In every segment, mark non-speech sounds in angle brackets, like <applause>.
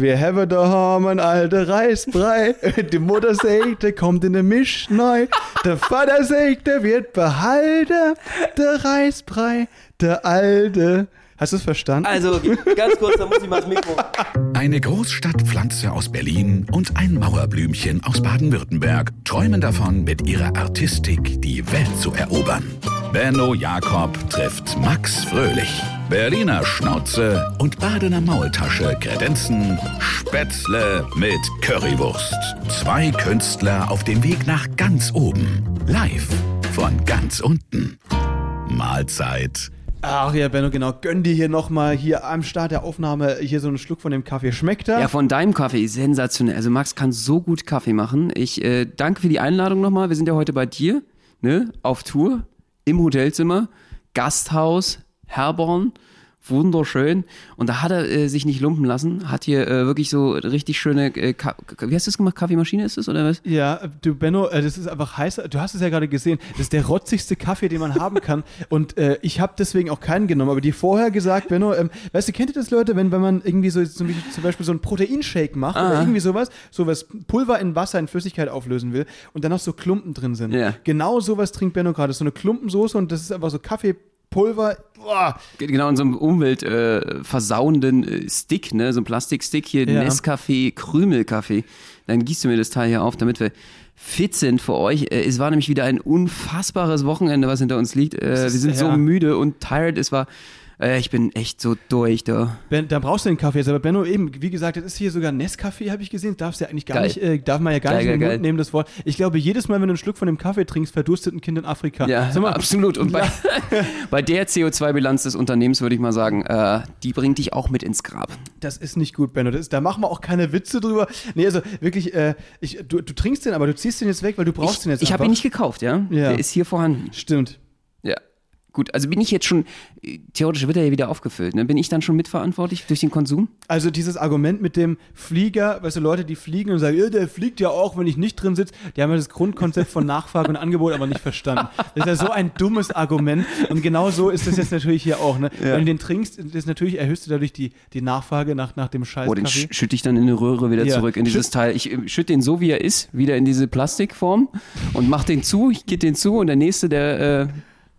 Wir haben daheim einen alten Reisbrei. <laughs> Die Mutter sagt, der kommt in den Misch neu. Der Vater sagt, der wird behalten. Der Reisbrei, der alte. Hast du es verstanden? Also, ganz kurz, da muss ich mal das Mikro. Eine Großstadtpflanze aus Berlin und ein Mauerblümchen aus Baden-Württemberg träumen davon, mit ihrer Artistik die Welt zu erobern. Benno Jakob trifft Max Fröhlich. Berliner Schnauze und Badener Maultasche kredenzen Spätzle mit Currywurst. Zwei Künstler auf dem Weg nach ganz oben. Live von ganz unten. Mahlzeit. Ach ja, Benno, genau. Gönn dir hier nochmal hier am Start der Aufnahme hier so einen Schluck von dem Kaffee. Schmeckt er? Ja, von deinem Kaffee, sensationell. Also Max kann so gut Kaffee machen. Ich äh, danke für die Einladung nochmal. Wir sind ja heute bei dir, ne, auf Tour, im Hotelzimmer, Gasthaus, Herborn wunderschön. Und da hat er äh, sich nicht lumpen lassen, hat hier äh, wirklich so richtig schöne, äh, wie hast du das gemacht? Kaffeemaschine ist es oder was? Ja, du Benno, äh, das ist einfach heiß. Du hast es ja gerade gesehen. Das ist der rotzigste Kaffee, den man haben kann. <laughs> Und äh, ich habe deswegen auch keinen genommen. Aber dir vorher gesagt, Benno, ähm, weißt du, kennt ihr das Leute, wenn, wenn man irgendwie so zum Beispiel so einen Proteinshake macht ah. oder irgendwie sowas, sowas Pulver in Wasser in Flüssigkeit auflösen will und dann noch so Klumpen drin sind. Ja. Genau sowas trinkt Benno gerade. So eine Klumpensoße und das ist einfach so Kaffee Pulver. Boah. Genau, in so einem umweltversauenden äh, äh, Stick, ne? so ein Plastikstick hier, ja. Nescafé, Krümelkaffee. Dann gießt du mir das Teil hier auf, damit wir fit sind für euch. Äh, es war nämlich wieder ein unfassbares Wochenende, was hinter uns liegt. Äh, wir sind ja. so müde und tired. Es war äh, ich bin echt so durch da. Ben, da brauchst du den Kaffee jetzt. Aber Benno, eben, wie gesagt, das ist hier sogar Nescafé, habe ich gesehen. Darfst ja eigentlich gar geil. nicht, äh, darf man ja gar geil, nicht in den Mund nehmen, das Wort. Ich glaube, jedes Mal, wenn du einen Schluck von dem Kaffee trinkst, verdurstet ein Kind in Afrika. Ja, mal, absolut. Und bei, <laughs> bei der CO2-Bilanz des Unternehmens würde ich mal sagen, äh, die bringt dich auch mit ins Grab. Das ist nicht gut, Benno. Das ist, da machen wir auch keine Witze drüber. Nee, also wirklich, äh, ich, du, du, trinkst den, aber du ziehst den jetzt weg, weil du brauchst ich, den jetzt Ich habe ihn nicht gekauft, ja? ja? Der ist hier vorhanden. Stimmt. Gut, also bin ich jetzt schon, theoretisch wird er ja wieder aufgefüllt, ne? Bin ich dann schon mitverantwortlich durch den Konsum? Also dieses Argument mit dem Flieger, weißt du, Leute, die fliegen und sagen, der fliegt ja auch, wenn ich nicht drin sitze, die haben ja das Grundkonzept von Nachfrage und Angebot aber nicht verstanden. Das ist ja so ein dummes Argument und genau so ist das jetzt natürlich hier auch, ne? Ja. Wenn du den trinkst, das natürlich erhöhst du dadurch die, die Nachfrage nach, nach dem Scheiß. Oh, den schütte ich dann in eine Röhre wieder ja. zurück in dieses Schütt Teil. Ich äh, schütte den so, wie er ist, wieder in diese Plastikform und mach den zu, ich gebe den zu und der nächste, der äh,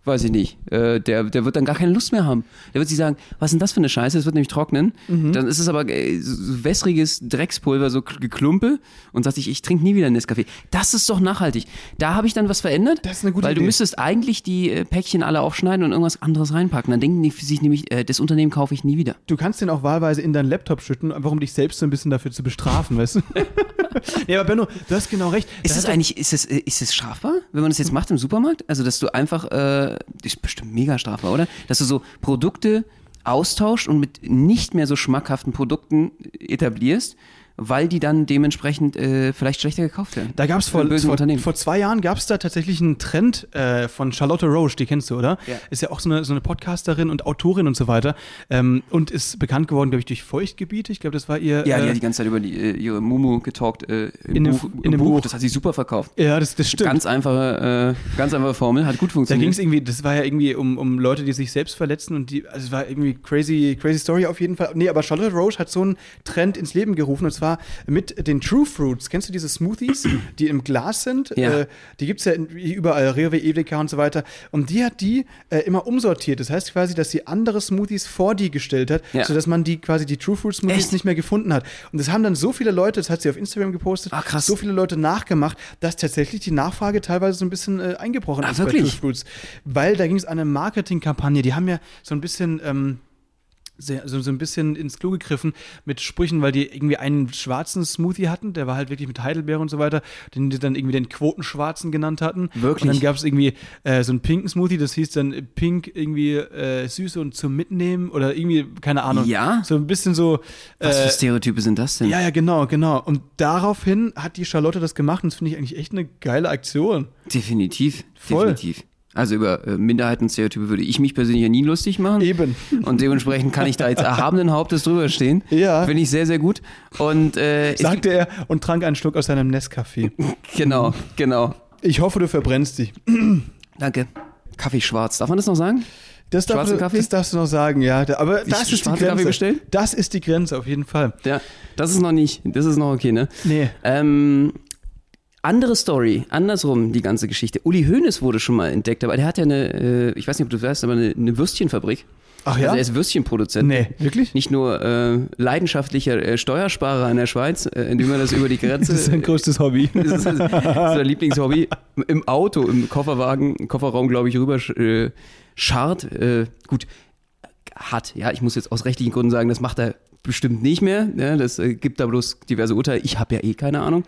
weiß ich nicht, äh, der, der wird dann gar keine Lust mehr haben. Der wird sich sagen, was ist denn das für eine Scheiße? Das wird nämlich trocknen. Mhm. Dann ist es aber äh, so wässriges Dreckspulver, so Geklumpe und sagt sich, ich trinke nie wieder Nescafé. Das ist doch nachhaltig. Da habe ich dann was verändert. Das ist eine gute Weil Idee. du müsstest eigentlich die äh, Päckchen alle aufschneiden und irgendwas anderes reinpacken. Dann denken die sich nämlich, äh, das Unternehmen kaufe ich nie wieder. Du kannst den auch wahlweise in deinen Laptop schütten, einfach um dich selbst so ein bisschen dafür zu bestrafen, weißt du? <laughs> <laughs> ja, aber Benno, du hast genau recht. Ist es eigentlich, ist es, äh, ist es strafbar, wenn man das jetzt macht im Supermarkt? Also, dass du einfach, äh, ist bestimmt mega strafbar, oder? Dass du so Produkte austauscht und mit nicht mehr so schmackhaften Produkten etablierst weil die dann dementsprechend äh, vielleicht schlechter gekauft werden. Da gab es vor, vor, vor, zwei Jahren gab es da tatsächlich einen Trend äh, von Charlotte Roche, die kennst du, oder? Ja. Ist ja auch so eine, so eine Podcasterin und Autorin und so weiter ähm, und ist bekannt geworden, glaube ich, durch Feuchtgebiete. Ich glaube, das war ihr. Ja, äh, die hat die ganze Zeit über die, äh, ihre Mumu getalkt äh, im, in Buch, dem, in dem Buch. Buch. Das hat sie super verkauft. Ja, das, das stimmt. Ganz einfache, äh, ganz einfache Formel, hat gut funktioniert. Da ging es irgendwie, das war ja irgendwie um, um Leute, die sich selbst verletzen und die, also es war irgendwie crazy, crazy Story auf jeden Fall. Nee, aber Charlotte Roche hat so einen Trend ins Leben gerufen und zwar mit den True Fruits. Kennst du diese Smoothies, die im Glas sind? Ja. Äh, die gibt es ja überall, Rewe, Edeka und so weiter. Und die hat die äh, immer umsortiert. Das heißt quasi, dass sie andere Smoothies vor die gestellt hat, ja. sodass man die quasi die True Fruit Smoothies Echt? nicht mehr gefunden hat. Und das haben dann so viele Leute, das hat sie auf Instagram gepostet, ah, krass. so viele Leute nachgemacht, dass tatsächlich die Nachfrage teilweise so ein bisschen äh, eingebrochen ah, ist wirklich? bei True Fruits. Weil da ging es an eine Marketingkampagne. Die haben ja so ein bisschen. Ähm, sehr, so, so ein bisschen ins Klo gegriffen mit Sprüchen, weil die irgendwie einen schwarzen Smoothie hatten, der war halt wirklich mit Heidelbeere und so weiter, den die dann irgendwie den Quotenschwarzen genannt hatten. Wirklich? Und dann gab es irgendwie äh, so einen pinken Smoothie, das hieß dann Pink irgendwie äh, süß und zum Mitnehmen oder irgendwie, keine Ahnung. Ja? So ein bisschen so. Äh, Was für äh, Stereotype sind das denn? Ja, ja, genau, genau. Und daraufhin hat die Charlotte das gemacht und das finde ich eigentlich echt eine geile Aktion. Definitiv. Voll. Definitiv. Also über äh, Minderheitenstereotype würde ich mich persönlich ja nie lustig machen. Eben. Und dementsprechend kann ich da jetzt erhabenen Hauptes drüber stehen. Ja. Finde ich sehr, sehr gut. Und, äh, Sagte er und trank einen Schluck aus seinem Nescafé. <laughs> genau, genau. Ich hoffe, du verbrennst dich. Danke. Kaffee schwarz. Darf man das noch sagen? Das, darf du, Kaffee? das darfst du noch sagen, ja. Aber Ich das ist die Kaffee Grenze. bestellen? Das ist die Grenze, auf jeden Fall. Ja, das ist noch nicht, das ist noch okay, ne? Nee. Ähm, andere Story, andersrum die ganze Geschichte. Uli Hoeneß wurde schon mal entdeckt, aber der hat ja eine, äh, ich weiß nicht, ob du weißt, aber eine, eine Würstchenfabrik. Ach ja? Also er ist Würstchenproduzent. Nee, wirklich? Nicht nur äh, leidenschaftlicher äh, Steuersparer in der Schweiz, äh, indem er das über die Grenze. <laughs> Das ist sein größtes Hobby. das <laughs> ist, das ist sein Lieblingshobby. Im Auto, im Kofferwagen, im Kofferraum, glaube ich, rüber äh, scharrt. Äh, gut, hat, ja, ich muss jetzt aus rechtlichen Gründen sagen, das macht er bestimmt nicht mehr. Ja, das äh, gibt da bloß diverse Urteile. Ich habe ja eh keine Ahnung.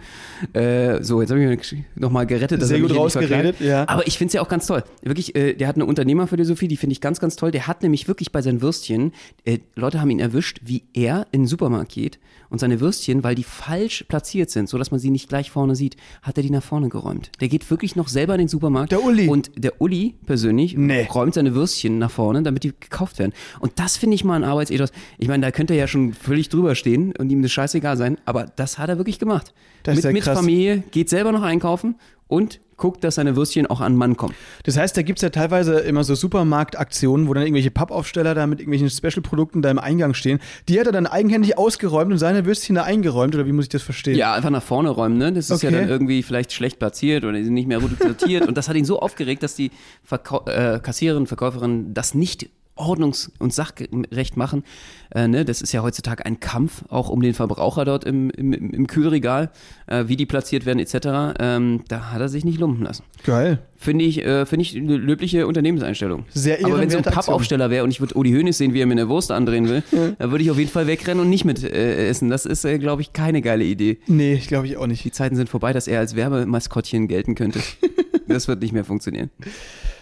Äh, so, jetzt habe ich mich nochmal gerettet. Sehr gut rausgeredet, ja. Aber ich finde es ja auch ganz toll. Wirklich, äh, der hat eine Unternehmerphilosophie, die finde ich ganz, ganz toll. Der hat nämlich wirklich bei seinen Würstchen, äh, Leute haben ihn erwischt, wie er in den Supermarkt geht und seine Würstchen, weil die falsch platziert sind, so dass man sie nicht gleich vorne sieht, hat er die nach vorne geräumt. Der geht wirklich noch selber in den Supermarkt. Der Uli. Und der Uli persönlich Nee. räumt seine Würstchen nach vorne, damit die gekauft werden. Und das finde ich mal ein Arbeitsethos. Ich meine, da könnte er ja schon völlig drüber stehen und ihm das scheißegal sein, aber das hat er wirklich gemacht. Das ist mit ja mit krass. Familie, geht selber noch einkaufen und guckt, dass seine Würstchen auch an den Mann kommen. Das heißt, da gibt es ja teilweise immer so Supermarktaktionen, wo dann irgendwelche Pappaufsteller da mit irgendwelchen Special-Produkten da im Eingang stehen. Die hat er dann eigenhändig ausgeräumt und seine Würstchen da eingeräumt, oder wie muss ich das verstehen? Ja, einfach nach vorne räumen, ne? Das ist ja Okay. dann irgendwie vielleicht schlecht platziert oder die sind nicht mehr gut sortiert. <laughs> und das hat ihn so aufgeregt, dass die Verkau äh, Kassiererin, Verkäuferin das nicht ordnungs- und sachgerecht machen. Äh, ne? Das ist ja heutzutage ein Kampf, auch um den Verbraucher dort im, im, im Kühlregal, äh, wie die platziert werden etc. Ähm, da hat er sich nicht lumpen lassen. Geil. Finde ich, äh, finde ich eine löbliche Unternehmenseinstellung. Sehr Aber wenn so ein. Pappaufsteller wäre und ich würde Uli Hoeneß sehen, wie er mir eine Wurst andrehen will, dann würde ich auf jeden Fall wegrennen und nicht mit äh, essen. Das ist, äh, glaube ich, keine geile Idee. Nee, ich glaube ich auch nicht. Die Zeiten sind vorbei, dass er als Werbemaskottchen gelten könnte. <laughs> das wird nicht mehr funktionieren.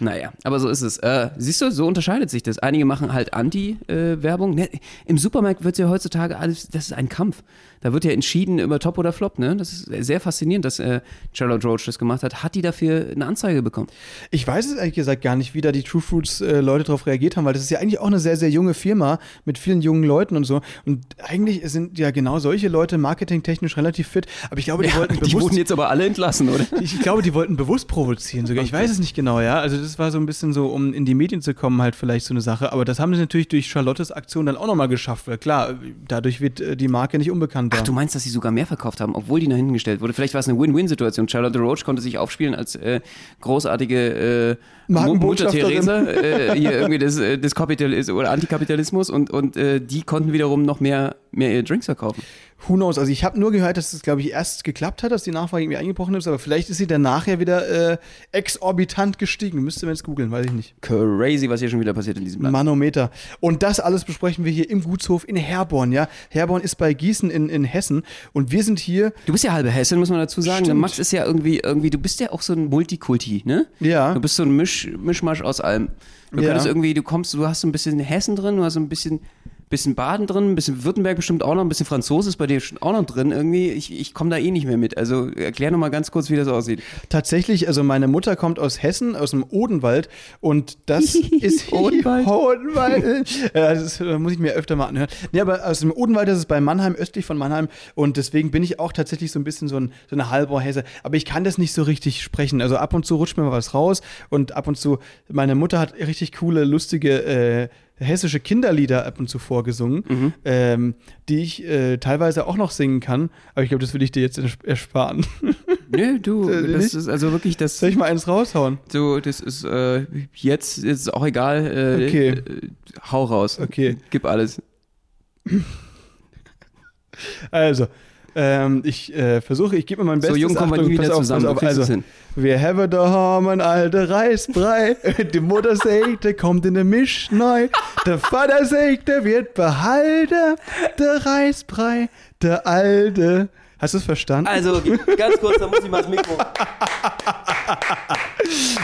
Naja, aber so ist es. Äh, siehst du, so unterscheidet sich das. Einige machen halt Anti-Werbung. ne, Im Supermarkt wird ja heutzutage alles, das ist ein Kampf. Da wird ja entschieden über Top oder Flop. Ne? Das ist sehr faszinierend, dass äh, Charlotte Roach das gemacht hat. Hat die dafür eine Anzeige bekommen? Ich weiß es ehrlich gesagt gar nicht, wie da die True Fruits äh, Leute darauf reagiert haben, weil das ist ja eigentlich auch eine sehr, sehr junge Firma mit vielen jungen Leuten und so. Und eigentlich sind ja genau solche Leute marketingtechnisch relativ fit. Aber ich glaube, die wollten die bewusst wurden jetzt aber alle entlassen, oder? Ich glaube, die wollten bewusst provozieren sogar. Ich weiß es nicht genau, ja. Also das war so ein bisschen so, um in die Medien zu kommen, halt vielleicht so eine Sache. Aber das haben sie natürlich durch Charlottes Aktion dann auch nochmal geschafft, weil klar, dadurch wird äh, die Marke nicht unbekannter. Ach, du meinst, dass sie sogar mehr verkauft haben, obwohl die nach hinten gestellt wurde? Vielleicht war es eine Win-Win-Situation. Charlotte Roach konnte sich aufspielen als äh, großartige äh, Mutter. Theresa äh, hier irgendwie des, äh, des Kapitalismus oder Antikapitalismus und, und äh, die konnten wiederum noch mehr, mehr ihre Drinks verkaufen. Who knows? Also ich habe nur gehört, dass es, glaube ich, erst geklappt hat, dass die Nachfrage irgendwie eingebrochen ist, aber vielleicht ist sie dann nachher wieder äh, exorbitant gestiegen. Müsste man jetzt googeln, weiß ich nicht. Crazy, was hier schon wieder passiert in diesem Land. Manometer. Und das alles besprechen wir hier im Gutshof in Herborn, ja. Herborn ist bei Gießen in, in Hessen und wir sind hier, Du bist ja halbe Hessin, muss man dazu sagen. Max ist ja irgendwie, irgendwie, du bist ja auch so ein Multikulti, ne? Ja. Du bist so ein Misch, Mischmasch aus allem. Du Ja. könntest irgendwie, du kommst, du hast so ein bisschen Hessen drin, du hast so ein bisschen, bisschen Baden drin, ein bisschen Württemberg bestimmt auch noch, ein bisschen Franzose ist bei dir schon auch noch drin irgendwie. Ich, ich komme da eh nicht mehr mit. Also erklär noch mal ganz kurz, wie das aussieht. Tatsächlich, also meine Mutter kommt aus Hessen, aus dem Odenwald und das <laughs> ist <laughs> Odenwald. Odenwald. <laughs> ja, das äh, muss ich mir öfter mal anhören. Nee, aber aus dem Odenwald, das ist bei Mannheim, östlich von Mannheim und deswegen bin ich auch tatsächlich so ein bisschen so, ein, so eine Halbrohr-Hesse. Aber ich kann das nicht so richtig sprechen. Also ab und zu rutscht mir mal was raus und ab und zu, meine Mutter hat richtig coole, lustige äh, hessische Kinderlieder ab und zu vorgesungen, Mhm. ähm, die ich äh, teilweise auch noch singen kann. Aber ich glaube, das will ich dir jetzt ers- ersparen. <laughs> Nö, du, das ist also wirklich das. Soll ich mal eins raushauen? So, das ist äh, jetzt ist auch egal. Äh, Okay. Hau raus. Okay. Gib alles. Also, ähm, ich äh, versuche, ich gebe mir mein Bestes. so jung kommen wir nie wieder auf, zusammen. Auf, also, wir haben daheim einen alten Reisbrei. <laughs> Die Mutter sagt, der kommt in eine Misch neu. Der Vater sagt, der wird behalten. Der Reisbrei, der alte. Hast du es verstanden? Also, ganz kurz, da muss ich mal das Mikro. <laughs>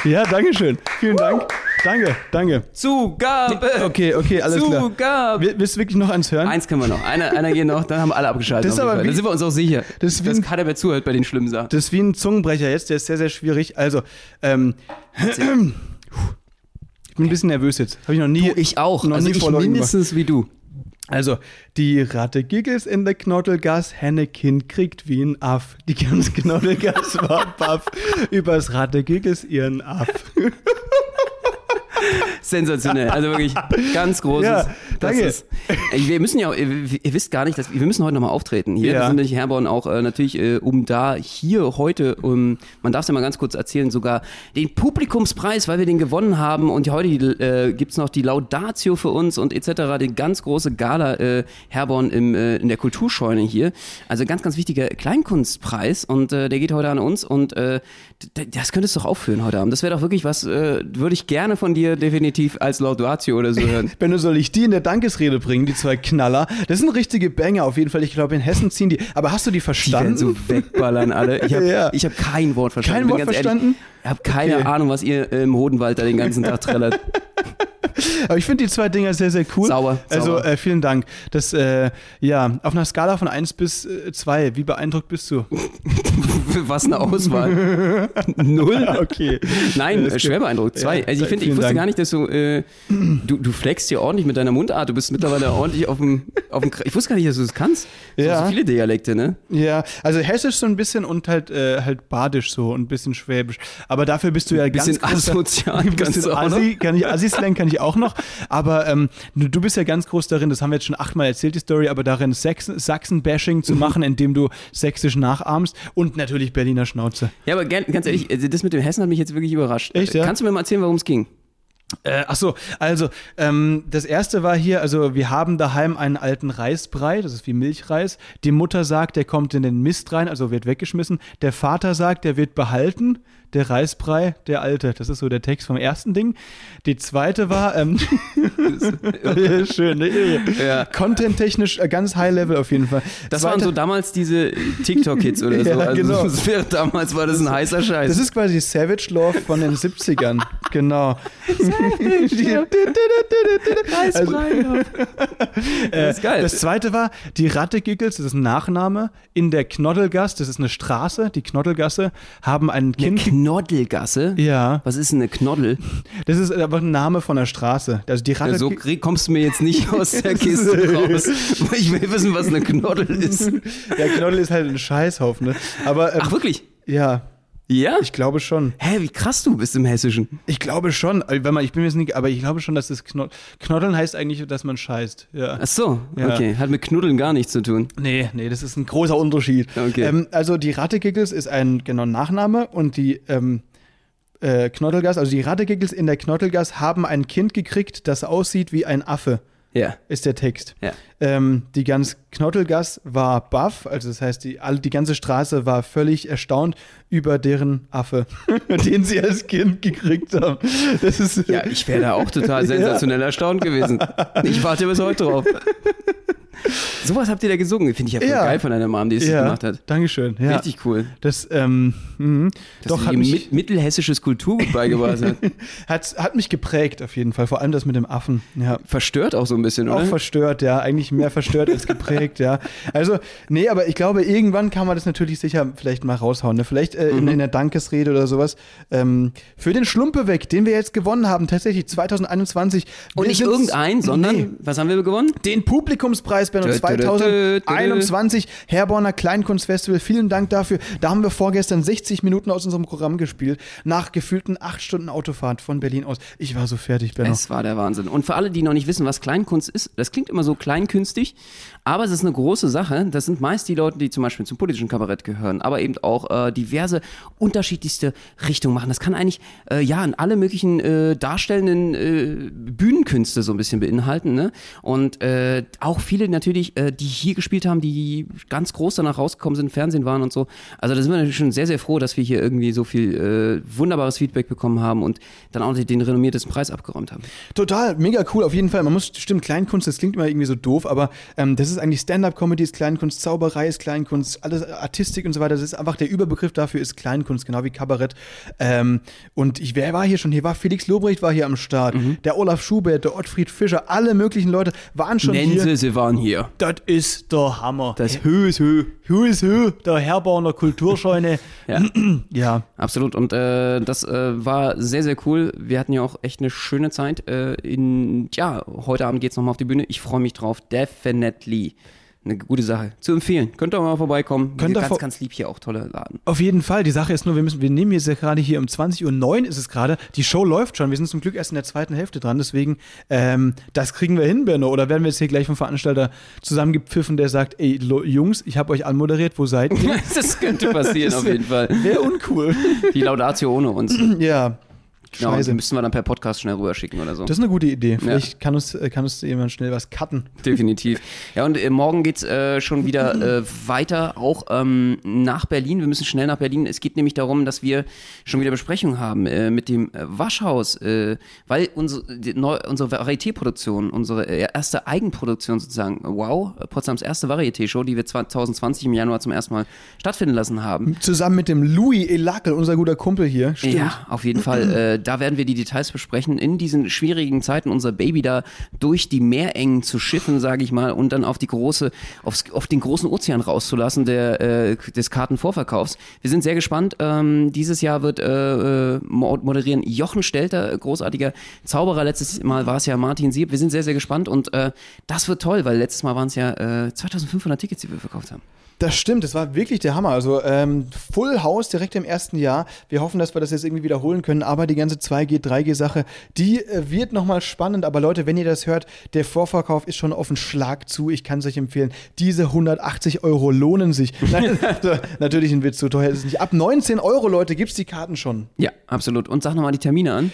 Ja, danke schön. Vielen Dank. Danke, danke. Zugabe! Okay, okay, alles klar. Zugabe! Will- Willst du wirklich noch eins hören? Eins können wir noch. Einer, einer geht noch, dann haben alle abgeschaltet. Das ist aber wie- da sind wir uns auch sicher. das ist wie dass ein- keiner mehr zuhört bei den schlimmen Sachen. Das ist wie ein Zungenbrecher jetzt, der ist sehr, sehr schwierig. Also, ähm, <clears throat> ich bin ein bisschen nervös jetzt. Habe ich noch nie. Ich auch. Noch also nie ich mindestens wie du. Also, die Ratte Giggles in der Knottelgas, Hennekind kriegt wie ein Aff. Die ganze Knottelgas war baff. Übers Ratte Giggles ihren Aff. <laughs> Sensationell. Also wirklich ganz großes. Ja, danke. Ist, wir müssen ja, ihr, wisst gar nicht, dass wir müssen heute nochmal auftreten. Hier Ja. sind nämlich Herborn auch äh, natürlich, äh, um da hier heute, um, man darf es ja mal ganz kurz erzählen, sogar den Publikumspreis, weil wir den gewonnen haben. Und heute äh, gibt es noch die Laudatio für uns und etc. Die ganz große Gala äh, Herborn im, äh, in der Kulturscheune hier. Also ganz, ganz wichtiger Kleinkunstpreis und äh, der geht heute an uns und äh, das könntest du doch aufführen heute Abend. Das wäre doch wirklich was, äh, würde ich gerne von dir definitiv als Laudatio oder so hören. <laughs> Benno, soll ich die in der Dankesrede bringen, die zwei Knaller? Das sind richtige Banger auf jeden Fall. Ich glaube, in Hessen ziehen die. Aber hast du die Die werden verstanden? so wegballern alle. Ich habe <laughs> Ja. ich hab kein Wort verstanden. Kein Wort ganz ehrlich, verstanden? Ich habe keine Okay. Ahnung, was ihr im Hodenwald da den ganzen Tag trällert. <laughs> <laughs> Aber ich finde die zwei Dinger sehr, sehr cool. Sauber, Also sauber. äh, vielen Dank. Das, äh, ja, auf einer Skala von 1 bis äh, 2, wie beeindruckt bist du? <laughs> was eine Auswahl. <laughs> Null. Okay. Nein, Das äh, schwer beeindruckt. Zwei. Ja, also ich finde, ich wusste Dank. gar nicht, dass du, äh, du, du flexst hier ordentlich mit deiner Mundart. Du bist mittlerweile ordentlich auf dem, auf dem, ich wusste gar nicht, dass du das kannst. So, Ja. so viele Dialekte, ne? Ja, also hessisch so ein bisschen und halt, äh, halt badisch so und ein bisschen schwäbisch. Aber dafür bist du ja Bisschen ganz großer- asozial Ein kannst bisschen. Assi, kann ich, Assi-Slang kann ich auch noch. Aber ähm, du, du bist ja ganz groß darin, das haben wir jetzt schon achtmal erzählt, die Story, aber darin Sachsen- Sachsen-Bashing zu machen, indem du sächsisch nachahmst und natürlich Berliner Schnauze. Ja, aber ganz ehrlich, also das mit dem Hessen hat mich jetzt wirklich überrascht. Echt, ja? Kannst du mir mal erzählen, worum es ging? Äh, ach so, also ähm, das erste war hier, also wir haben daheim einen alten Reisbrei, das ist wie Milchreis. Die Mutter sagt, der kommt in den Mist rein, also wird weggeschmissen. Der Vater sagt, der wird behalten. Der Reisbrei, der alte. Das ist so der Text vom ersten Ding. Die zweite war, ähm, <laughs> <laughs> schön, ne? Ja. Content-technisch äh, ganz high level auf jeden Fall. Das Zweite- waren so damals diese TikTok-Hits oder <laughs> so. Ja, Also genau. wäre, damals war das ein heißer Scheiß. Das ist quasi Savage Love von den 70ern. genau. Also, das ist geil. Das zweite war, die Ratte Giggles, das ist ein Nachname, in der Knoddelgasse, das ist eine Straße, die Knoddelgasse, haben ein Kind. Knoddelgasse? ja, Was ist denn eine Knoddel? das ist einfach ein Name von der Straße. Also die Ratte. Ja, so kommst du mir jetzt nicht <laughs> aus der Kiste raus. Ich will wissen, was eine Knoddel ist. ja, Knoddel ist halt ein Scheißhaufen, ne? Aber ähm, Ach, wirklich? ja, Ja? ich glaube schon. Hä, wie krass du bist im Hessischen. Ich glaube schon, äh, wenn man, ich bin mir jetzt nicht, aber ich glaube schon, dass das Knod Knoddeln heißt eigentlich, dass man scheißt. Ja. Ach so, Ja. okay. Hat mit Knuddeln gar nichts zu tun. Nee, nee, das ist ein großer Unterschied. Okay. Ähm, also die Rattegiggles ist ein genau Nachname und die ähm, äh, Knoddelgas, also die Rattegiggles in der Knoddelgas haben ein Kind gekriegt, das aussieht wie ein Affe, Ja. ist der Text. Ja. Ähm, die ganz Knoddelgas war baff, also das heißt, die, all, die ganze Straße war völlig erstaunt über deren Affe, <laughs> den sie als Kind gekriegt haben. Das ist Ja, ich wäre da auch total <laughs> sensationell erstaunt gewesen. Ich warte bis heute drauf. <laughs> <laughs> Sowas habt ihr da gesungen. Finde ich ja voll Ja. geil von deiner Mom, die es ja, gemacht hat. Dankeschön. Ja. Richtig cool. Das, ähm. Dass doch, hat mich, mit, mittelhessisches Kulturgut beigebracht hat. <laughs> hat, hat mich geprägt auf jeden Fall, vor allem das mit dem Affen. Ja. Verstört auch so ein bisschen, Auch oder? verstört, ja. Eigentlich mehr verstört als geprägt, ja. Also, nee, aber ich glaube, irgendwann kann man das natürlich sicher vielleicht mal raushauen. Ne? Vielleicht äh, Mhm. in, in der Dankesrede oder sowas. Ähm, für den Schlumpeweck, den wir jetzt gewonnen haben, tatsächlich 2021. Und nicht irgendein, sondern, Nee. was haben wir gewonnen? Den Publikumspreis Dö. 2021 Herborner Kleinkunstfestival. Vielen Dank dafür. Da haben wir vorgestern 60 Minuten aus unserem Programm gespielt, nach gefühlten acht Stunden Autofahrt von Berlin aus. Ich war so fertig, Benno. Es war der Wahnsinn. Und für alle, die noch nicht wissen, was Kleinkunst ist, das klingt immer so kleinkünstig, aber es ist eine große Sache. Das sind meist die Leute, die zum Beispiel zum politischen Kabarett gehören, aber eben auch äh, diverse unterschiedlichste Richtungen machen. Das kann eigentlich äh, ja in alle möglichen äh, darstellenden äh, Bühnenkünste so ein bisschen beinhalten. Ne? Und äh, auch viele natürlich, äh, die hier gespielt haben, die ganz groß danach rausgekommen sind, Fernsehen waren und so. Also da sind wir natürlich schon sehr, sehr froh, dass wir hier irgendwie so viel äh, wunderbares Feedback bekommen haben und dann auch den renommiertesten Preis abgeräumt haben. Total, mega cool, auf jeden Fall. Man muss, stimmt, Kleinkunst, das klingt immer irgendwie so doof, aber ähm, das ist eigentlich Stand-Up-Comedy, ist Kleinkunst, Zauberei ist Kleinkunst, alles Artistik und so weiter. Das ist einfach der Überbegriff dafür ist Kleinkunst, genau wie Kabarett. Ähm, und ich, wer war hier schon? Hier war Felix Lobrecht war hier am Start, Mhm. der Olaf Schubert, der Ottfried Fischer, alle möglichen Leute waren schon Nennen hier. Sie waren hier. Das ist der Hammer. Das Hö ist Hö. Who is who? Der Herborner Kulturscheune. <laughs> Ja, <clears throat> ja. absolut. Und äh, das äh, war sehr, sehr cool. Wir hatten ja auch echt eine schöne Zeit. Äh, in, ja, heute Abend geht's nochmal auf die Bühne. Ich freue mich drauf. Definitely. Eine gute Sache. Zu empfehlen. Könnt ihr mal vorbeikommen. Könnt ihr ganz, ganz lieb hier auch, toller Laden. Auf jeden Fall. Die Sache ist nur, wir müssen, wir nehmen jetzt ja gerade hier um 20.09 Uhr ist es gerade. Die Show läuft schon. Wir sind zum Glück erst in der zweiten Hälfte dran. Deswegen, ähm, das kriegen wir hin, Benno. Oder werden wir jetzt hier gleich vom Veranstalter zusammengepfiffen, der sagt, ey, Lo- Jungs, ich habe euch anmoderiert, wo seid ihr? <laughs> das könnte passieren auf jeden Fall. Wäre uncool. Die Laudatio ohne uns. ja. Genau, Scheiße. die müssten wir dann per Podcast schnell rüberschicken oder so. Das ist eine gute Idee. Vielleicht kann, uns, äh, kann uns jemand schnell was cutten. Definitiv. Ja, und äh, morgen geht's äh, schon wieder äh, weiter, auch ähm, nach Berlin. Wir müssen schnell nach Berlin. Es geht nämlich darum, dass wir schon wieder Besprechungen haben äh, mit dem äh, Waschhaus, weil unsere, die neu, unsere Varieté-Produktion, unsere erste Eigenproduktion sozusagen, wow, Potsdams erste Varieté-Show, die wir 2020 im Januar zum ersten Mal stattfinden lassen haben. Zusammen mit dem Louis Elakel, unser guter Kumpel hier. Stimmt. Ja, auf jeden Fall. Da werden wir die Details besprechen. In diesen schwierigen Zeiten unser Baby da durch die Meerengen zu schiffen, sage ich mal, und dann auf die große, aufs, auf den großen Ozean rauszulassen der, äh, des Kartenvorverkaufs. Wir sind sehr gespannt. Ähm, dieses Jahr wird äh, äh, mo- moderieren Jochen Stelter, großartiger Zauberer. Letztes Mal war es ja Martin Sieb. Wir sind sehr, sehr gespannt und äh, das wird toll, weil letztes Mal waren es ja äh, 2500 Tickets, die wir verkauft haben. Das stimmt, das war wirklich der Hammer. Also ähm, Full House direkt im ersten Jahr. Wir hoffen, dass wir das jetzt irgendwie wiederholen können. Aber die ganze 2G, 3G-Sache, die äh, wird nochmal spannend. Aber Leute, wenn ihr das hört, der Vorverkauf ist schon auf den Schlag zu. Ich kann es euch empfehlen. Diese 180 Euro lohnen sich. <laughs> Nein, natürlich ein Witz, so teuer ist es nicht. Ab 19 Euro, Leute, gibt es die Karten schon. Ja, absolut. Und sag nochmal die Termine an.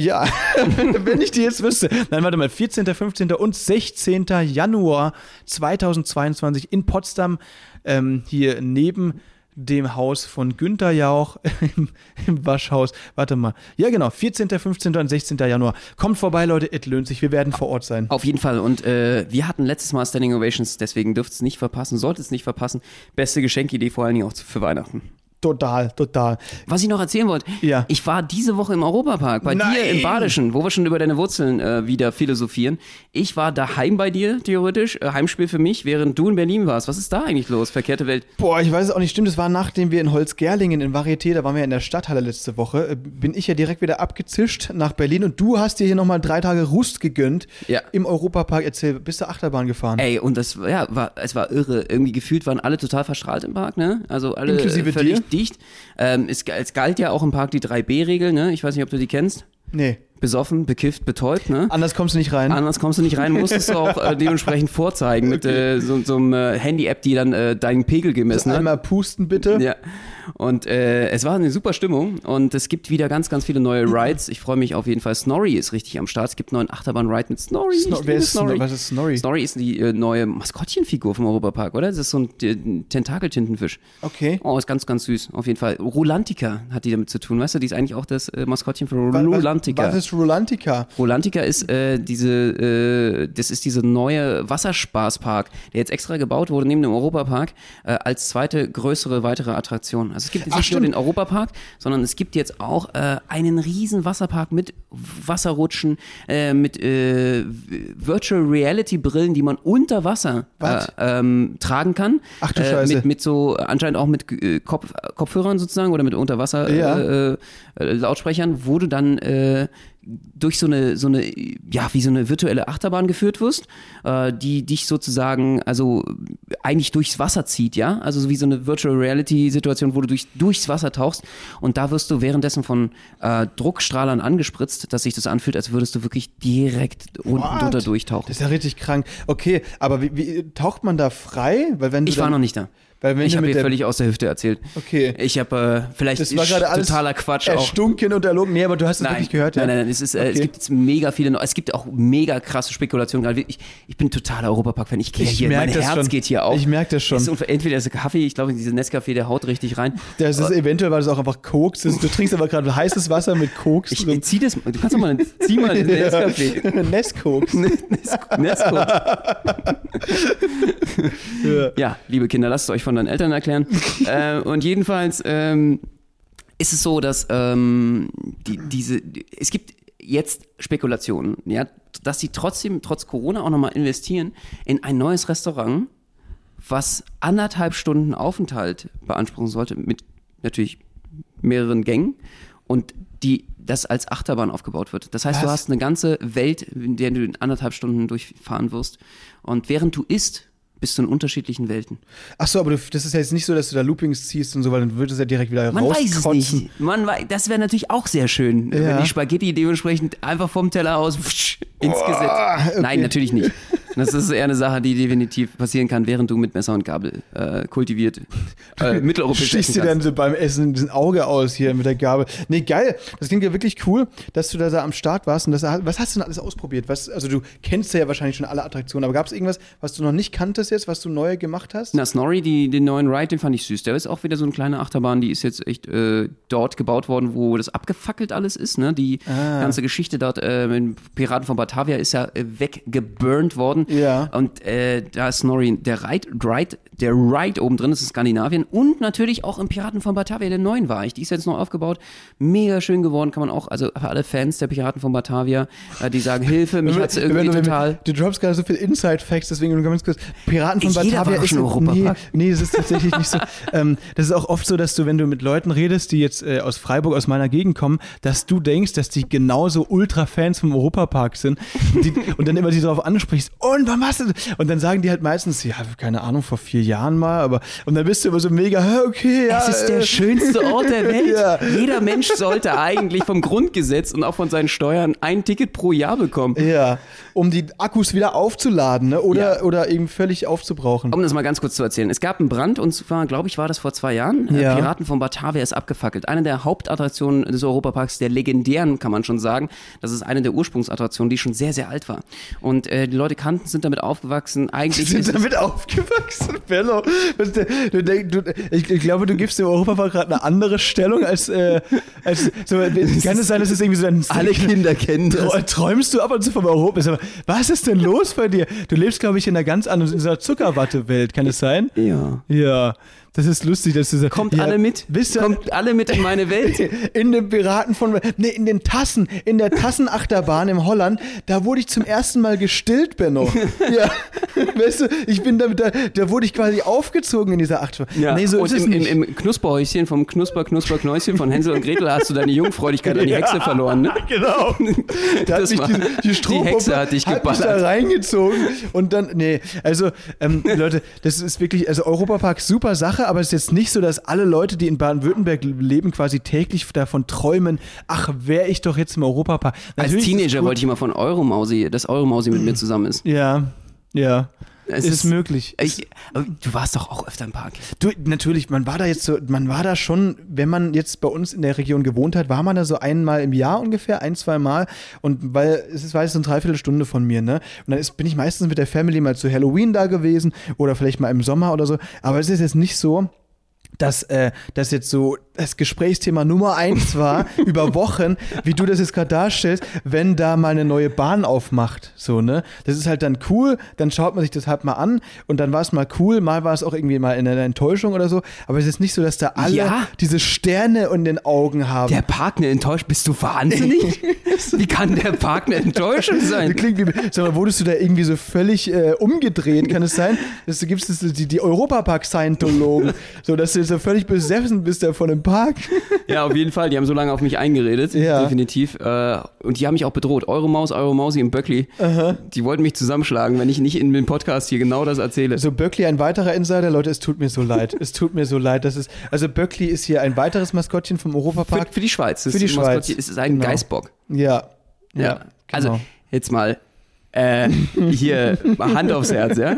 Ja, <laughs> wenn ich die jetzt wüsste. Nein, warte mal, 14., 15. und 16. Januar 2022 in Potsdam, ähm, hier neben dem Haus von Günther Jauch <laughs> im, im Waschhaus. Warte mal. Ja, genau, 14., 15. und 16. Januar. Kommt vorbei, Leute, es lohnt sich. Wir werden vor Ort sein. Auf jeden Fall. Und äh, wir hatten letztes Mal Standing Ovations, deswegen dürft es nicht verpassen, solltet es nicht verpassen. Beste Geschenkidee, vor allen Dingen auch für Weihnachten. Total, total. Was ich noch erzählen wollte, Ja. ich war diese Woche im Europapark, bei Nein. dir im Badischen, wo wir schon über deine Wurzeln äh, wieder philosophieren. Ich war daheim bei dir, theoretisch, äh, Heimspiel für mich, während du in Berlin warst. Was ist da eigentlich los? Verkehrte Welt. Boah, ich weiß es auch nicht. Stimmt, das war nachdem wir in Holzgerlingen in Varieté, da waren wir in der Stadthalle letzte Woche, äh, bin ich ja direkt wieder abgezischt nach Berlin und du hast dir hier nochmal drei Tage Rust gegönnt Ja. im Europapark. Erzähl, bist du Achterbahn gefahren? Ey, und das ja, war, es war irre. Irgendwie gefühlt waren alle total verstrahlt im Park, ne? Also alle Inklusive äh, völlig dir? Dicht. Ähm, es, es galt ja auch im Park die 3B-Regel, ne? Ich weiß nicht, ob du die kennst. Nee, Besoffen, bekifft, betäubt, ne? anders kommst du nicht rein. Anders kommst du nicht rein, musstest du auch äh, dementsprechend vorzeigen mit äh, so, so einem äh, Handy-App, die dann äh, deinen Pegel gemessen hat. Einmal pusten bitte. Ja. Und äh, es war eine super Stimmung und es gibt wieder ganz, ganz viele neue Rides. Ich freue mich auf jeden Fall. Snorri ist richtig am Start. Es gibt einen neuen Achterbahn-Ride mit Snorri. Snor wer ist Snorri. Was ist Snorri? Snorri ist die äh, neue Maskottchenfigur vom Europapark, oder? Das ist so ein Tentakeltintenfisch. Okay. Oh, ist ganz, ganz süß, auf jeden Fall. Rulantica hat die damit zu tun, weißt du? Die ist eigentlich auch das Maskottchen für Rulantica. Was, was ist Rulantica? Rolantica ist äh, diese, äh, das ist diese neue Wasserspaßpark, der jetzt extra gebaut wurde neben dem Europapark äh, als zweite größere weitere Attraktion. Also es gibt jetzt Ach, nicht nur stimmt. den Europapark, sondern es gibt jetzt auch äh, einen riesen Wasserpark mit Wasserrutschen, äh, mit äh, Virtual Reality Brillen, die man unter Wasser äh, ähm, tragen kann. Ach du äh, Scheiße. Mit, mit so anscheinend auch mit äh, Kopf, Kopfhörern sozusagen oder mit Unterwasser Ja. äh, Lautsprechern, wo du dann durch so eine, so eine, ja, wie so eine virtuelle Achterbahn geführt wirst, äh, die dich sozusagen, also eigentlich durchs Wasser zieht, ja, also so wie so eine Virtual Reality Situation, wo du durch, durchs Wasser tauchst und da wirst du währenddessen von äh, Druckstrahlern angespritzt, dass sich das anfühlt, als würdest du wirklich direkt unten drunter durchtauchen. Das ist ja richtig krank. Okay, aber wie, wie taucht man da frei? Weil wenn Ich war noch nicht da. Weil wenn Ich habe hier der- völlig aus der Hüfte erzählt. Okay. Ich habe äh, vielleicht Das war gerade alles totaler Quatsch auch. erstunken und erlogen. Nee, aber du hast es wirklich gehört, ja? nein, nein, nein, es, ist, äh, es Okay. gibt jetzt mega viele, es gibt auch mega krasse Spekulationen. Gerade ich, ich bin totaler Europapark-Fan. Ich, Ich hier, mein Herz schon. geht hier auf. Ich merk das schon. Es ist entweder ist es Kaffee, ich glaube, dieser Nescafé, der haut richtig rein. Das ist eventuell, weil das auch einfach Koks ist. Du trinkst aber gerade heißes Wasser mit Koks Ich, drin. zieh das, du kannst doch mal, zieh mal den <laughs> Nescafé. Nestkoks. <laughs> Nesco. Ja. <laughs> Ja, liebe Kinder, lasst es euch von deinen Eltern erklären. <laughs> äh, und jedenfalls ähm, ist es so, dass ähm, die, diese, es gibt jetzt Spekulationen, ja, dass sie trotzdem, trotz Corona auch nochmal investieren in ein neues Restaurant, was anderthalb Stunden Aufenthalt beanspruchen sollte, mit natürlich mehreren Gängen und die das als Achterbahn aufgebaut wird. Das heißt, du Was? hast eine ganze Welt, in der du in anderthalb Stunden durchfahren wirst. Und während du isst, bist du in unterschiedlichen Welten. Ach so, aber du, das ist ja jetzt nicht so, dass du da Loopings ziehst und so, weil dann würde es ja direkt wieder Man weiß es rauskotzen. nicht. Man wei- das wäre natürlich auch sehr schön, Ja. wenn die Spaghetti dementsprechend einfach vom Teller aus pfsch, <laughs> ins Gesetz. okay. Nein, natürlich nicht. Das ist eher eine Sache, die definitiv passieren kann, während du mit Messer und Gabel äh, kultiviert äh, <laughs> mitteleuropäisch Stichst essen dir dann so beim Essen ein Auge aus hier mit der Gabel. Nee, geil. Das klingt ja wirklich cool, dass du da, da am Start warst. Und das, was hast du denn alles ausprobiert? Was, also du kennst ja wahrscheinlich schon alle Attraktionen, aber gab es irgendwas, was du noch nicht kanntest jetzt, was du neu gemacht hast? Na, Snorri, die, den neuen Ride, den fand ich süß. Der ist auch wieder so eine kleine Achterbahn, die ist jetzt echt äh, dort gebaut worden, wo das abgefackelt alles ist. Ne? Die Ah. ganze Geschichte dort äh, mit Piraten von Batavia ist ja äh, weggeburnt worden. Ja. Und äh, da ist Snorri, der Ride, Ride, der Ride oben drin ist in Skandinavien und natürlich auch im Piraten von Batavia, der neuen war ich. Die ist jetzt noch aufgebaut. Mega schön geworden, kann man auch, also für alle Fans der Piraten von Batavia, äh, die sagen, Hilfe, mich hat's irgendwie Wenn du- wenn- total... Du droppst gerade so viel Inside-Facts, deswegen nur ganz kurz. Piraten von Jeder Batavia ist. schon im nee, nee, das ist tatsächlich nicht so. <laughs> ähm, das ist auch oft so, dass du, wenn du mit Leuten redest, die jetzt äh, aus Freiburg, aus meiner Gegend kommen, dass du denkst, dass die genauso Ultra-Fans vom Europapark sind. Und, die, und dann immer die darauf ansprichst, und wann warst du? Und dann sagen die halt meistens, ja, keine Ahnung, vor vier Jahren mal, aber und dann bist du immer so mega, okay, ja. Es ist der äh, schönste Ort der <laughs> Welt. Ja. Jeder Mensch sollte eigentlich vom Grundgesetz und auch von seinen Steuern ein Ticket pro Jahr bekommen. Ja, um die Akkus wieder aufzuladen, ne? Oder, Ja. oder eben völlig aufzubrauchen. Um das mal ganz kurz zu erzählen. Es gab einen Brand und zwar, glaube ich, war das vor zwei Jahren. Äh, Ja. Piraten von Batavia ist abgefackelt. Eine der Hauptattraktionen des Europaparks, der legendären, kann man schon sagen. Das ist eine der Ursprungsattraktionen, die schon sehr, sehr alt war. Und äh, die Leute kannten, sind damit aufgewachsen. Eigentlich sind ist es- damit aufgewachsen, Bello. Du, denk- du, ich, ich glaube, du gibst dem Europapark gerade eine andere Stellung als, äh, als so, <laughs> kann es sein, dass es irgendwie so ein <laughs> alle Kinder kennen das. Tr- Träumst du ab und zu vom Europa? Was ist denn los bei dir? Du lebst, glaube ich, in einer ganz anderen, in so einer Zuckerwatte-Welt, kann es sein? Ja. Ja, das ist lustig, dass du so, Kommt ja, alle mit. Wisst ihr, Kommt alle mit in meine Welt. <laughs> in den Piraten von, nee, in den Tassen, in der Tassenachterbahn im Holland, da wurde ich zum ersten Mal gestillt, Benno. <laughs> ja, weißt du, ich bin da, da, da wurde ich quasi aufgezogen in dieser Achterbahn. Ja. Nee, so und im, im, im Knusperhäuschen vom Knusper, Knusper, Knäuschen von Hänsel und Gretel hast du deine Jungfräulichkeit an die <laughs> Hexe verloren, ne? Genau. Da hat Das war- die, die die Hexe hat dich mich da geballert. reingezogen und dann, nee, also ähm, Leute, das ist wirklich, also Europapark, super Sache, aber es ist jetzt nicht so, dass alle Leute, die in Baden-Württemberg leben, quasi täglich davon träumen, ach, wäre ich doch jetzt im Europapark. Als Teenager wollte ich immer von Euromausi, dass Euromausi mit mir zusammen ist. Ja, ja. Es ist, ist- möglich. Ich, du warst doch auch öfter im Park. Du, natürlich, man war da jetzt so, man war da schon, wenn man jetzt bei uns in der Region gewohnt hat, war man da so einmal im Jahr ungefähr, ein, zwei Mal. Und weil es ist, jetzt so eine Dreiviertelstunde von mir, ne? Und dann ist, bin ich meistens mit der Family mal zu Halloween da gewesen oder vielleicht mal im Sommer oder so. Aber es ist jetzt nicht so, dass äh, das jetzt so das Gesprächsthema Nummer eins war <laughs> über Wochen, wie du das jetzt gerade darstellst, wenn da mal eine neue Bahn aufmacht. So, ne? Das ist halt dann cool, dann schaut man sich das halt mal an und dann war es mal cool, mal war es auch irgendwie mal in einer Enttäuschung oder so, aber es ist nicht so, dass da alle Ja. diese Sterne in den Augen haben. Der Park eine enttäuscht, bist du wahnsinnig? <laughs> Wie kann der Park eine Enttäuschung Das sein? klingt wie, sag mal, wurdest du da irgendwie so völlig äh, umgedreht? Kann es sein, dass du gibst es die, die Europapark-Scientologen, so dass du so völlig besessen bist da von dem Park? Ja, auf jeden Fall. Die haben so lange auf mich eingeredet. Ja. Definitiv. Äh, und die haben mich auch bedroht. Euromaus, Euromausi und Böckli. Die wollten mich zusammenschlagen, wenn ich nicht in dem Podcast hier genau das erzähle. Also Böckli, ein weiterer Insider, Leute, es tut mir so leid. Es tut mir so leid. Das ist, also Böckli ist hier ein weiteres Maskottchen vom für, Europapark. für die Schweiz. Das Für die ist ein Maskottchen. Schweiz. Es ist ein Genau. Geißbock. Ja. Ja. Ja. Also, genau. jetzt mal. Äh, hier, <laughs> Hand aufs Herz, ja?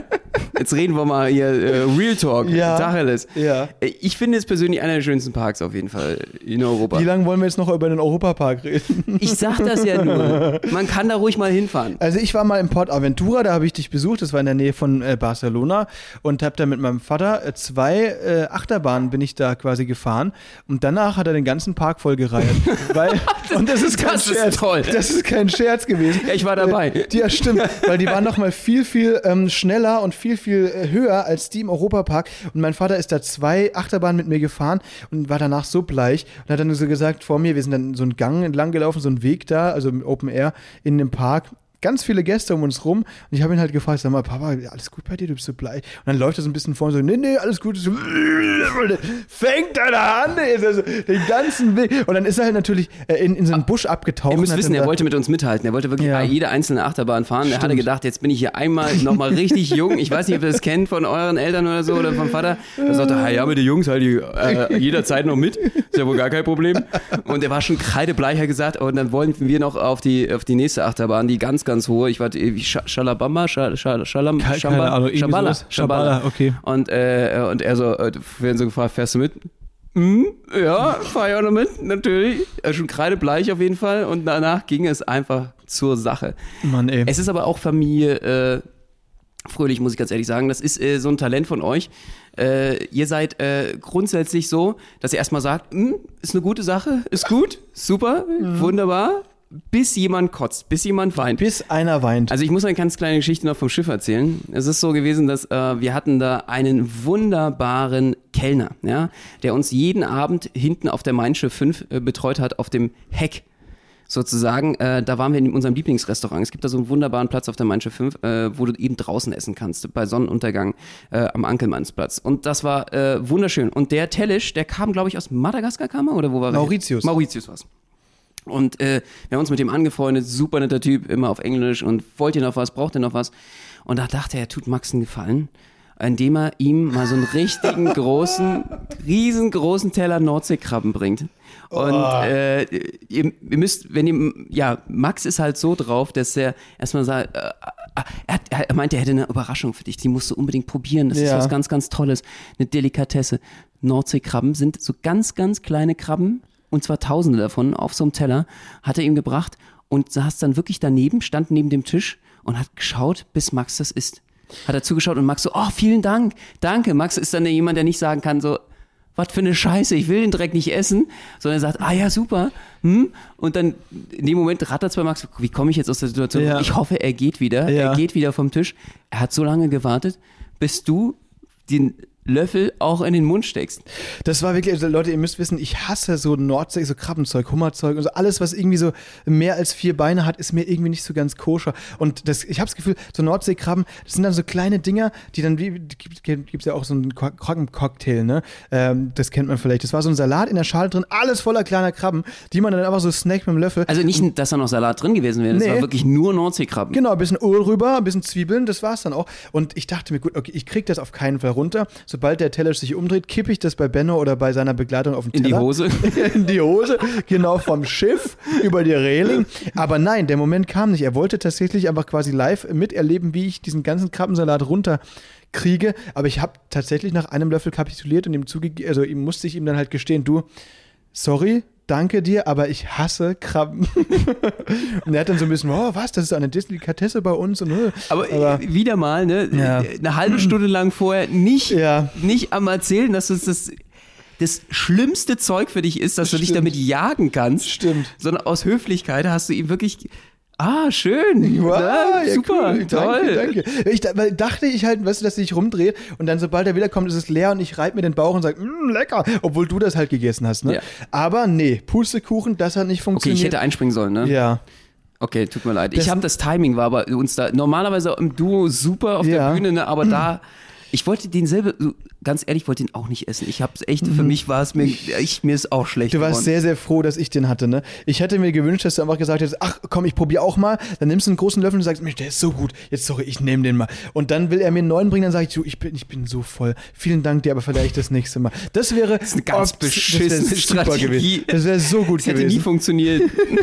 Jetzt reden wir mal hier äh, Real Talk, Ja. Tacheles. Ja. Äh, Ich finde es persönlich einer der schönsten Parks auf jeden Fall in Europa. Wie lange wollen wir jetzt noch über den Europapark reden? Ich sag das ja nur. Man kann da ruhig mal hinfahren. Also ich war mal in Port Aventura, da habe ich dich besucht, das war in der Nähe von äh, Barcelona und habe da mit meinem Vater äh, zwei äh, Achterbahnen bin ich da quasi gefahren und danach hat er den ganzen Park vollgereiht. <laughs> weil, und das ist kein Das ist Scherz. toll. Das ist kein Scherz gewesen. Ja, ich war dabei. Äh, die, ja, stimmt, weil die waren noch mal viel, viel ähm, schneller und viel, viel äh, höher als die im Europapark. Und mein Vater ist da zwei Achterbahnen mit mir gefahren und war danach so bleich und hat dann so gesagt vor mir, wir sind dann so einen Gang entlang gelaufen, so einen Weg da, also im Open Air in dem Park ganz viele Gäste um uns rum. Und ich habe ihn halt gefragt, sag mal, Papa, alles gut bei dir, du bist so bleich. Und dann läuft er so ein bisschen vor und so, nee, nee, alles gut. So, <laughs> fängt an der Hand, also den ganzen Weg. Und dann ist er halt natürlich äh, in, in so einen Busch abgetaucht. Ihr müsst wissen, er wollte mit uns mithalten. Er wollte wirklich Ja. bei jeder einzelne Achterbahn fahren. Er hatte Stimmt. gedacht, jetzt bin ich hier einmal nochmal richtig <laughs> jung. Ich weiß nicht, ob ihr das kennt von euren Eltern oder so oder vom Vater. Er sagte, "Ah, ja, mit den Jungs halt die, äh, jederzeit noch mit. Ist ja wohl gar kein Problem. Und er war schon kreidebleicher gesagt. Und dann wollten wir noch auf die, auf die nächste Achterbahn, die ganz, ganz hohe. Ich war äh, wie Scha- Schalabamba, Scha- Scha- Schalam, Keine- Schamba- keine Ahnung, Schabala, sowas. Schabala, okay. Und, äh, und er so, äh, wir werden so gefragt, fährst du mit? Hm, ja, fahr ich auch noch mit, natürlich. Äh, schon kreidebleich auf jeden Fall. Und danach ging es einfach zur Sache. Mann, ey. Es ist aber auch Familie äh, Fröhlich, muss ich ganz ehrlich sagen. Das ist äh, so ein Talent von euch. Äh, ihr seid äh, grundsätzlich so, dass ihr erstmal sagt, "Hm, ist eine gute Sache, ist gut, super, Mhm. wunderbar, bis jemand kotzt, bis jemand weint. Bis einer weint. Also ich muss eine ganz kleine Geschichte noch vom Schiff erzählen. Es ist so gewesen, dass äh, wir hatten da einen wunderbaren Kellner, ja, der uns jeden Abend hinten auf der Main Schiff 5 äh, betreut hat, auf dem Heck sozusagen. Äh, da waren wir in unserem Lieblingsrestaurant. Es gibt da so einen wunderbaren Platz auf der Main Schiff 5, äh, wo du eben draußen essen kannst, bei Sonnenuntergang äh, am Ankelmannsplatz. Und das war äh, wunderschön. Und der Tellisch, der kam, glaube ich, aus Madagaskar, kam er? Oder wo war er? Mauritius. Mauritius war's. Und äh, wir haben uns mit dem angefreundet, super netter Typ, immer auf Englisch und wollt ihr noch was, braucht ihr noch was? Und da dachte er, er tut Max einen Gefallen, indem er ihm mal so einen richtigen <laughs> großen, riesengroßen Teller Nordseekrabben bringt. Und äh, ihr, ihr müsst, wenn ihr, ja, Max ist halt so drauf, dass er erstmal sagt, äh, äh, er, hat, er meinte, er hätte eine Überraschung für dich, die musst du unbedingt probieren, das ist Ja. was ganz, ganz Tolles, eine Delikatesse. Nordseekrabben sind so ganz, ganz kleine Krabben, und zwar tausende davon auf so einem Teller, hat er ihm gebracht und saß dann wirklich daneben, stand neben dem Tisch und hat geschaut, bis Max das isst. Hat er zugeschaut und Max so, oh, vielen Dank, danke. Max ist dann jemand, der nicht sagen kann, so, was für eine Scheiße, ich will den Dreck nicht essen, sondern er sagt, ah ja, super. Hm? Und dann in dem Moment rattert bei Max, wie komme ich jetzt aus der Situation? Ja. Ich hoffe, er geht wieder. Ja. Er geht wieder vom Tisch. Er hat so lange gewartet, bis du den Löffel auch in den Mund steckst. Das war wirklich, also Leute, ihr müsst wissen, ich hasse so Nordsee, so Krabbenzeug, Hummerzeug und so alles, was irgendwie so mehr als vier Beine hat, ist mir irgendwie nicht so ganz koscher. Und das, ich habe das Gefühl, so Nordseekrabben, das sind dann so kleine Dinger, die dann wie, gibt gibt's ja auch so einen Krabbencocktail, ne? Ähm, das kennt man vielleicht. Das war so ein Salat in der Schale drin, alles voller kleiner Krabben, die man dann einfach so snackt mit dem Löffel. Also nicht, dass da noch Salat drin gewesen wäre, das Nee. war wirklich nur Nordseekrabben. Genau, ein bisschen Öl rüber, ein bisschen Zwiebeln, das war's dann auch. Und ich dachte mir, gut, okay, ich krieg das auf keinen Fall runter. Sobald der Teller sich umdreht, kippe ich das bei Benno oder bei seiner Begleitung auf den In die Teller. Hose. <laughs> in die Hose, genau vom Schiff über die Reling. Aber nein, der Moment kam nicht. Er wollte tatsächlich einfach quasi live miterleben, wie ich diesen ganzen Krabbensalat runterkriege. Aber ich habe tatsächlich nach einem Löffel kapituliert und ihm zugegeben, also ihm musste ich ihm dann halt gestehen, du, sorry, danke dir, aber ich hasse Krabben. <laughs> und er hat dann so ein bisschen, oh, was, das ist eine Delikatesse bei uns. Und, äh. Aber, äh, wieder mal, ne? Ja. Eine halbe Stunde lang vorher nicht, Ja. nicht am Erzählen, dass es das, das schlimmste Zeug für dich ist, dass du dich Stimmt. damit jagen kannst. Stimmt. Sondern aus Höflichkeit hast du ihm wirklich. Ah, schön. Wow, Na, ja, super, cool. toll. Danke, danke. Ich, weil dachte ich halt, weißt du, dass sich rumdreht und dann, sobald er wiederkommt, ist es leer und ich reibe mir den Bauch und sage, "Mm, lecker, obwohl du das halt gegessen hast. Ne? Ja. Aber nee, Pustekuchen, das hat nicht Okay, funktioniert. ich hätte einspringen sollen, ne? ja. Okay, tut mir leid. Das- ich habe das Timing war aber uns da normalerweise im Duo super auf Ja. der Bühne, ne, aber <clears throat> da ich wollte den selber ganz ehrlich, ich wollte den auch nicht essen. Ich habe es echt für mich war es mir ich mir ist auch schlecht Mhm. Du warst geworden. sehr, sehr froh, dass ich den hatte, ne? Ich hätte mir gewünscht, dass du einfach gesagt hättest, ach komm, ich probiere auch mal. Dann nimmst du einen großen Löffel und sagst, Mensch, der ist so gut. Jetzt sorry, ich nehme den mal. Und dann will er mir einen neuen bringen, dann sage ich, du, ich bin, ich bin so voll. Vielen Dank dir, aber vielleicht das nächste Mal. Das wäre das eine ganz beschissene Strategie. gewesen. Das wäre so gut das hätte nie gewesen. funktioniert.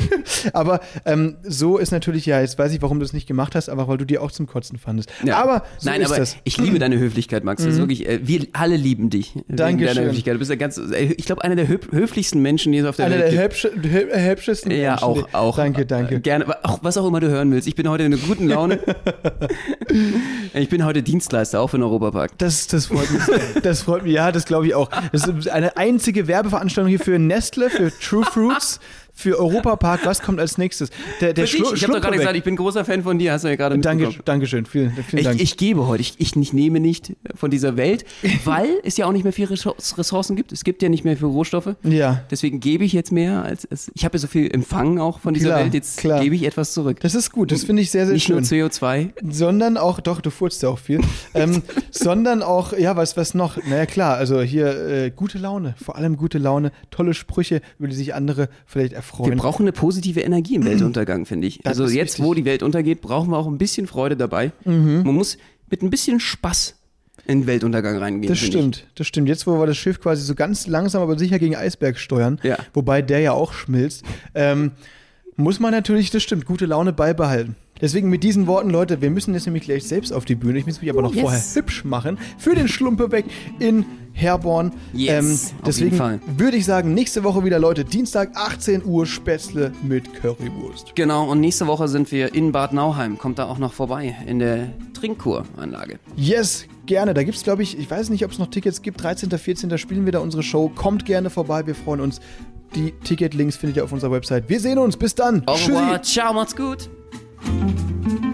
<laughs> Aber ähm, so ist natürlich, ja, jetzt weiß ich, warum du es nicht gemacht hast, aber weil du die auch zum Kotzen fandest. Ja. Aber so Nein, ist aber das. ich liebe deine <clears throat> Höflichkeit, Max. Das ist wirklich, äh, wir alle lieben dich. Dankeschön. Deiner Höflichkeit. Du bist ja ganz, äh, ich glaube, einer der höf höflichsten Menschen, die es auf der Einer Welt der gibt. hübsche, hü- hübschesten Ja, Menschen. auch, auch. Danke, danke. Äh, Gerne, auch, was auch immer du hören willst. Ich bin heute in einer guten Laune. <laughs> ich bin heute Dienstleister, auch für den Europapark. Das, das freut mich. sehr. Das freut mich, ja, das glaube ich auch. Das ist eine einzige Werbeveranstaltung hier für Nestle, für True Fruits. Für Europapark, was kommt als nächstes? Der, der Schlu ich habe doch gerade gesagt, ich bin großer Fan von dir, hast du ja gerade Danke. Dankeschön, vielen, vielen Ich, Dank. ich gebe heute, ich, ich nicht nehme nicht von dieser Welt, weil es ja auch nicht mehr viele Ressourc- Ressourcen gibt. Es gibt ja nicht mehr viele Rohstoffe. ja, Deswegen gebe ich jetzt mehr als es. Ich habe ja so viel empfangen auch von dieser Klar, Welt. Jetzt klar. gebe ich etwas zurück. das ist gut, das finde ich sehr, sehr nicht schön. nur CO2. sondern auch, doch, du furzt ja auch viel, ähm, <laughs> sondern auch, ja, was, was noch? Naja, klar, also hier äh, gute Laune, vor allem gute Laune, tolle Sprüche, über die sich andere vielleicht Wir erfreuen. brauchen eine positive Energie im <clears throat> Weltuntergang, finde ich. Das Also jetzt, wichtig. wo die Welt untergeht, brauchen wir auch ein bisschen Freude dabei. Mhm. Man muss mit ein bisschen Spaß in den Weltuntergang reingehen. Das stimmt, das stimmt. Jetzt, wo wir das Schiff quasi so ganz langsam, aber sicher gegen Eisberg steuern, Ja. wobei der ja auch schmilzt, ähm, muss man natürlich, das stimmt, gute Laune beibehalten. Deswegen mit diesen Worten, Leute, wir müssen jetzt nämlich gleich selbst auf die Bühne. Ich muss mich aber noch Yes. vorher hübsch machen für den Schlumpebeck in Herborn. Ähm, Yes, auf deswegen jeden Fall. würde ich sagen, nächste Woche wieder, Leute, Dienstag 18 Uhr Spätzle mit Currywurst. Genau, und nächste Woche sind wir in Bad Nauheim. Kommt da auch noch vorbei in der Trinkkuranlage. Yes, gerne. Da gibt es, glaube ich, ich weiß nicht, ob es noch Tickets gibt. 13., 14. spielen wir da unsere Show. Kommt gerne vorbei, wir freuen uns. Die Ticketlinks findet ihr auf unserer Website. Wir sehen uns. Bis dann. Au Tschüssi. ciao, macht's gut. Thank you.